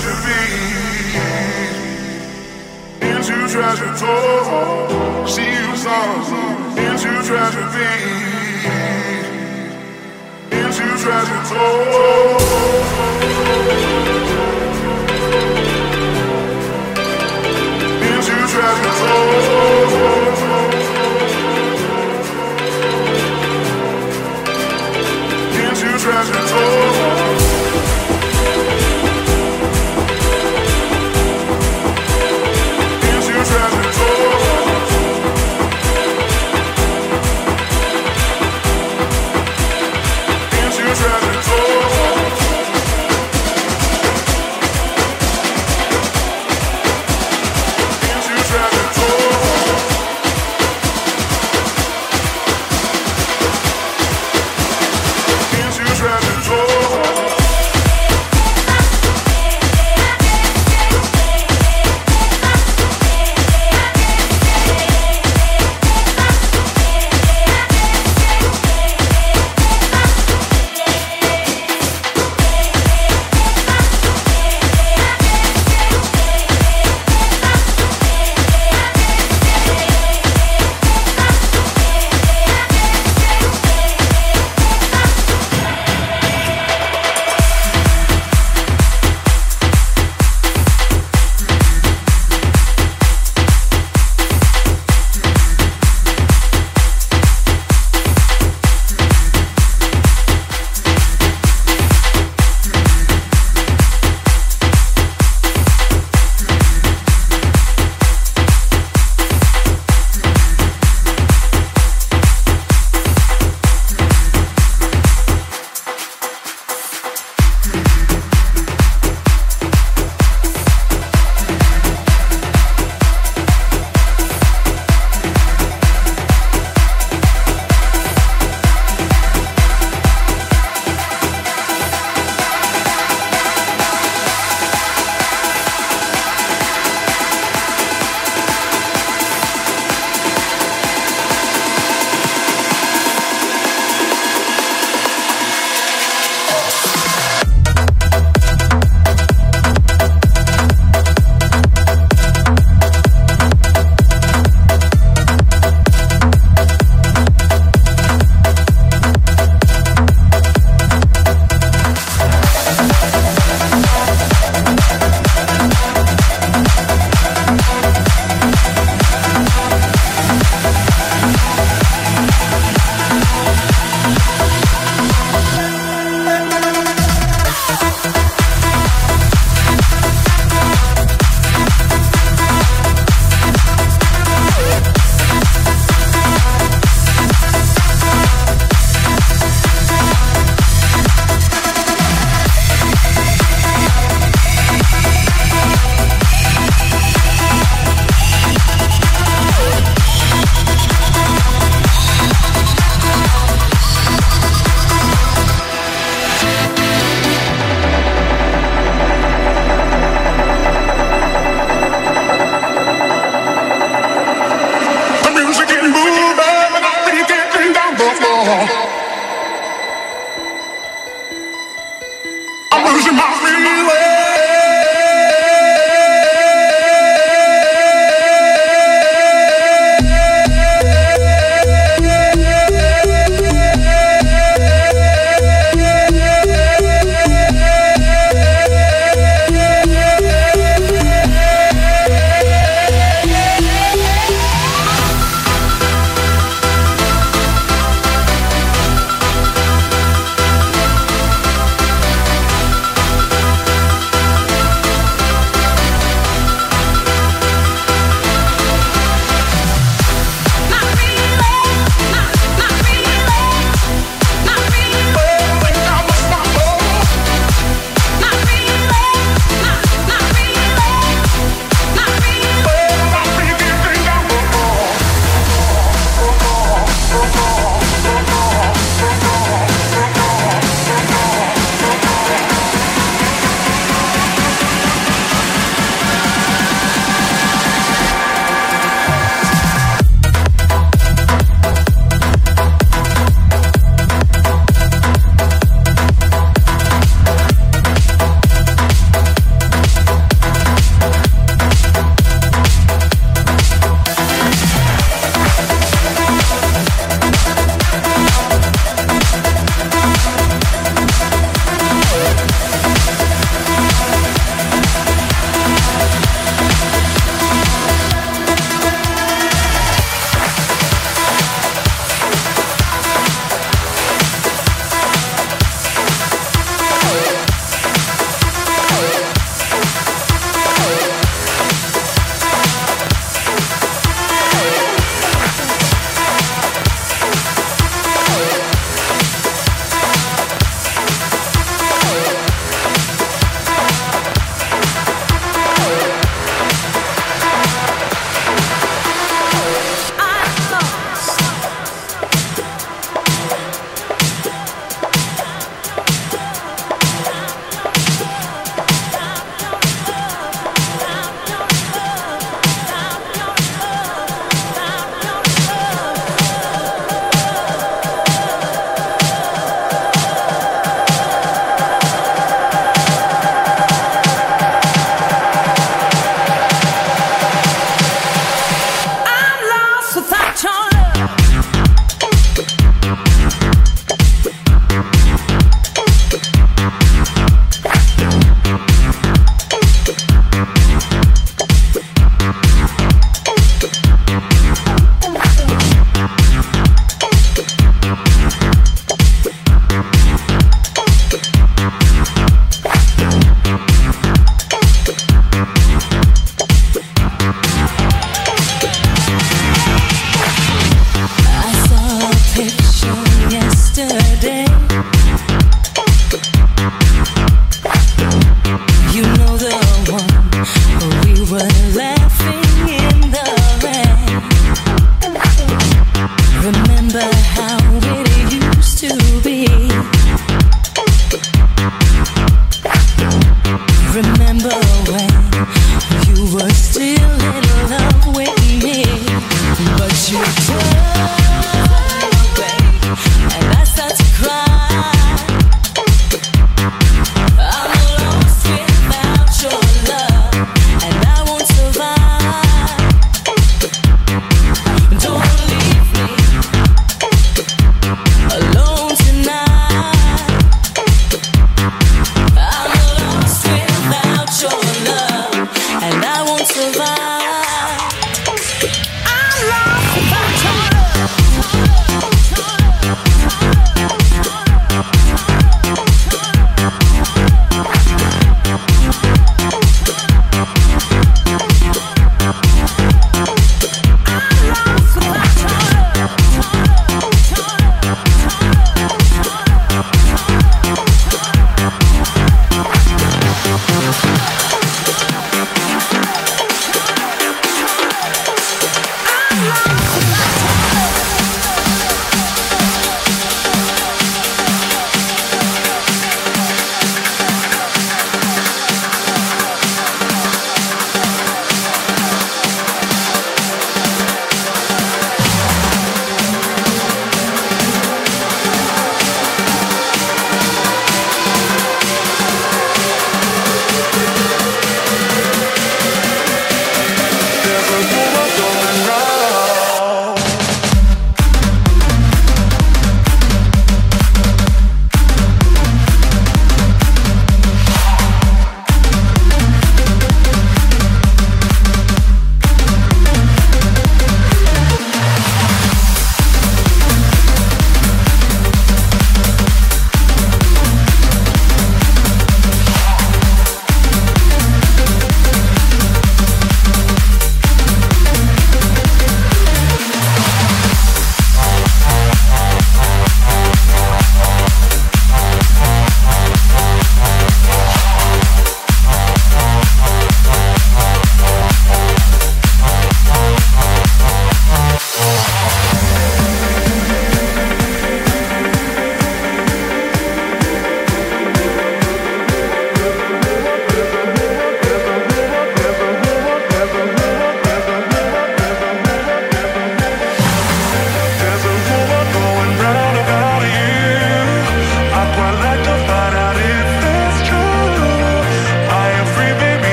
tragedy, into tragedy. See into tragedy, into tragedy. Into tragedy. treasure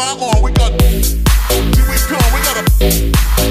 on. We got, here we come. We got a.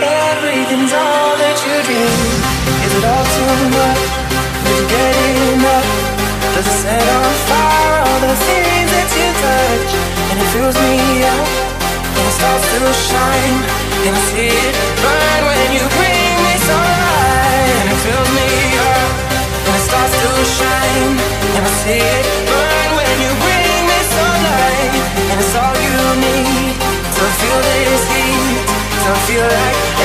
everything's all that you dream. Is it all too much? Did you get enough? Does it set on fire all the things that you touch? And it fills me up, and it starts to shine, and I see it burn when you bring me sunlight. And it fills me up, and it starts to shine, and I see it burn. Feel like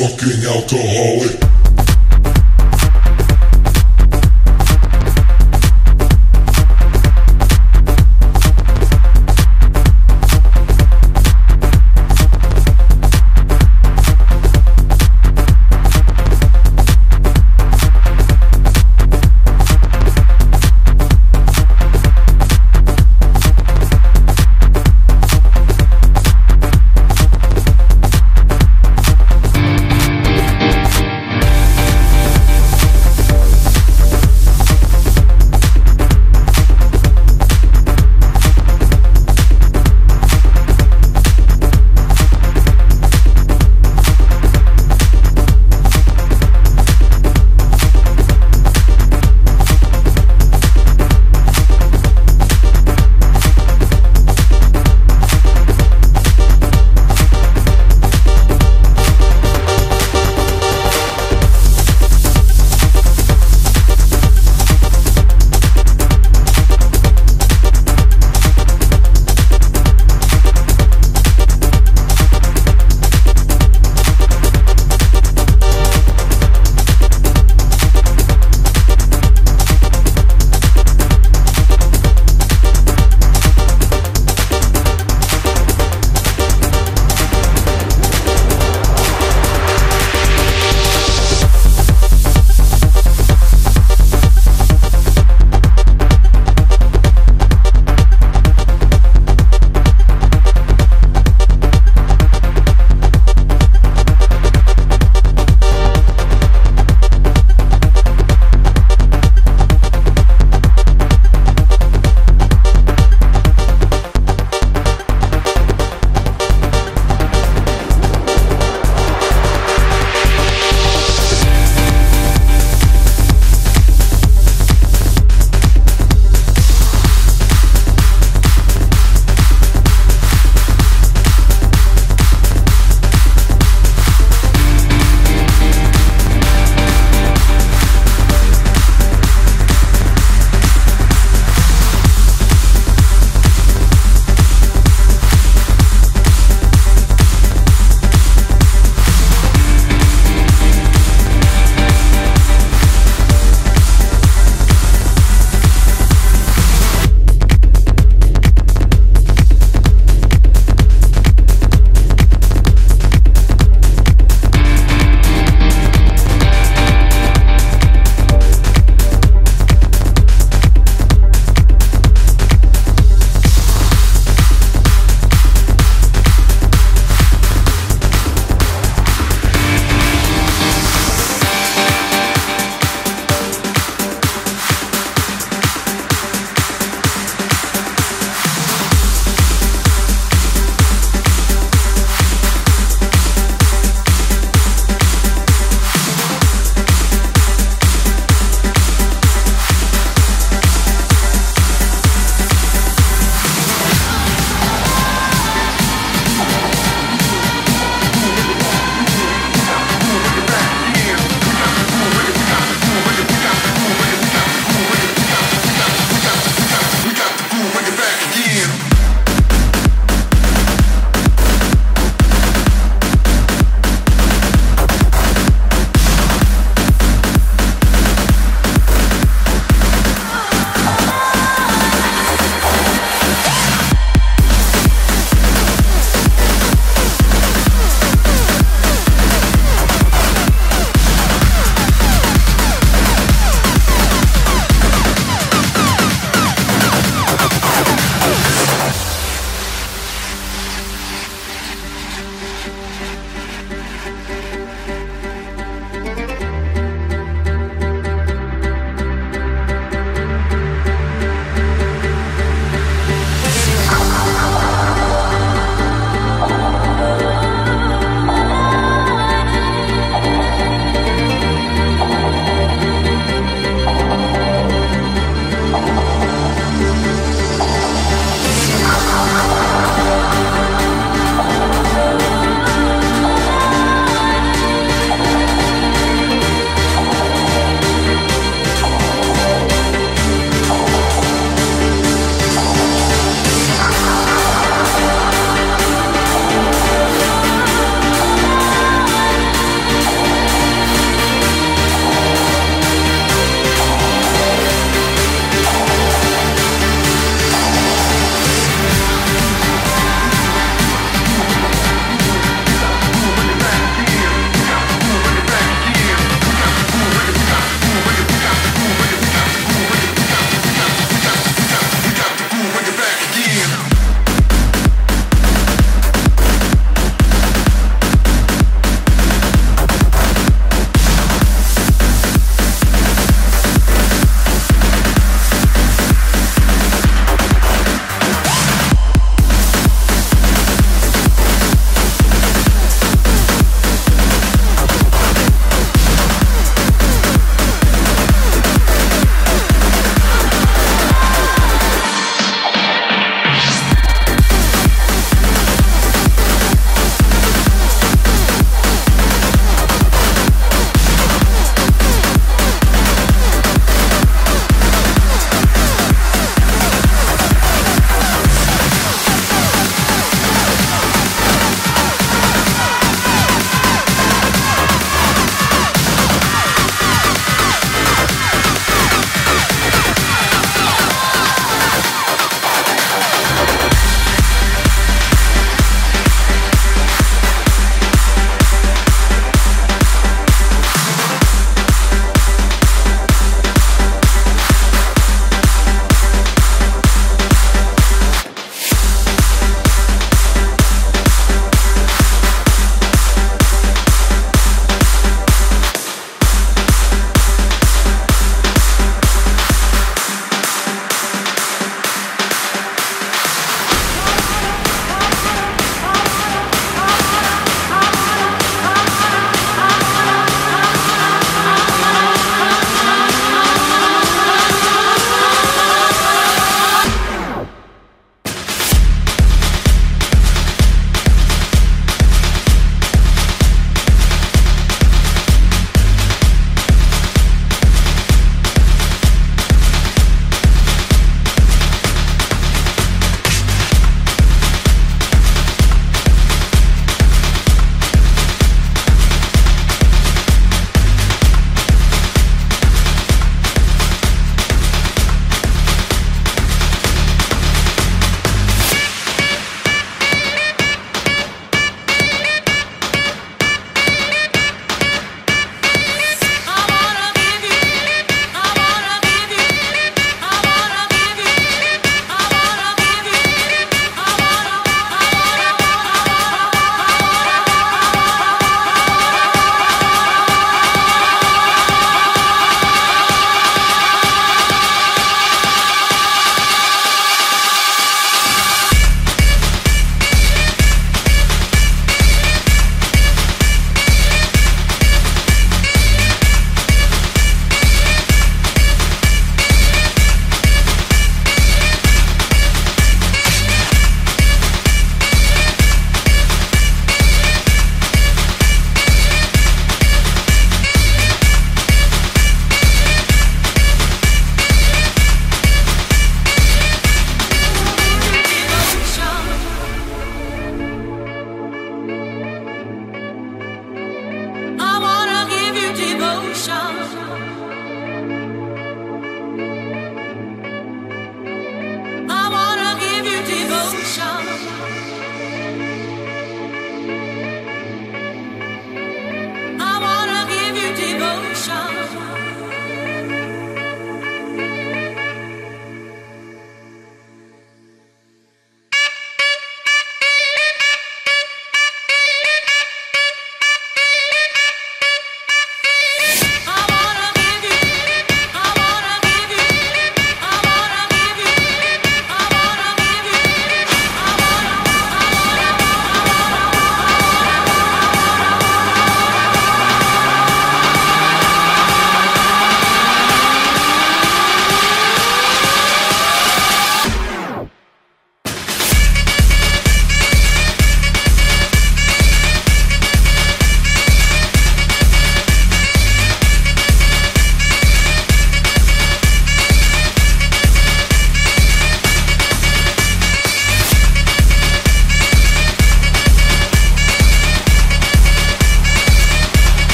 fucking alcoholic.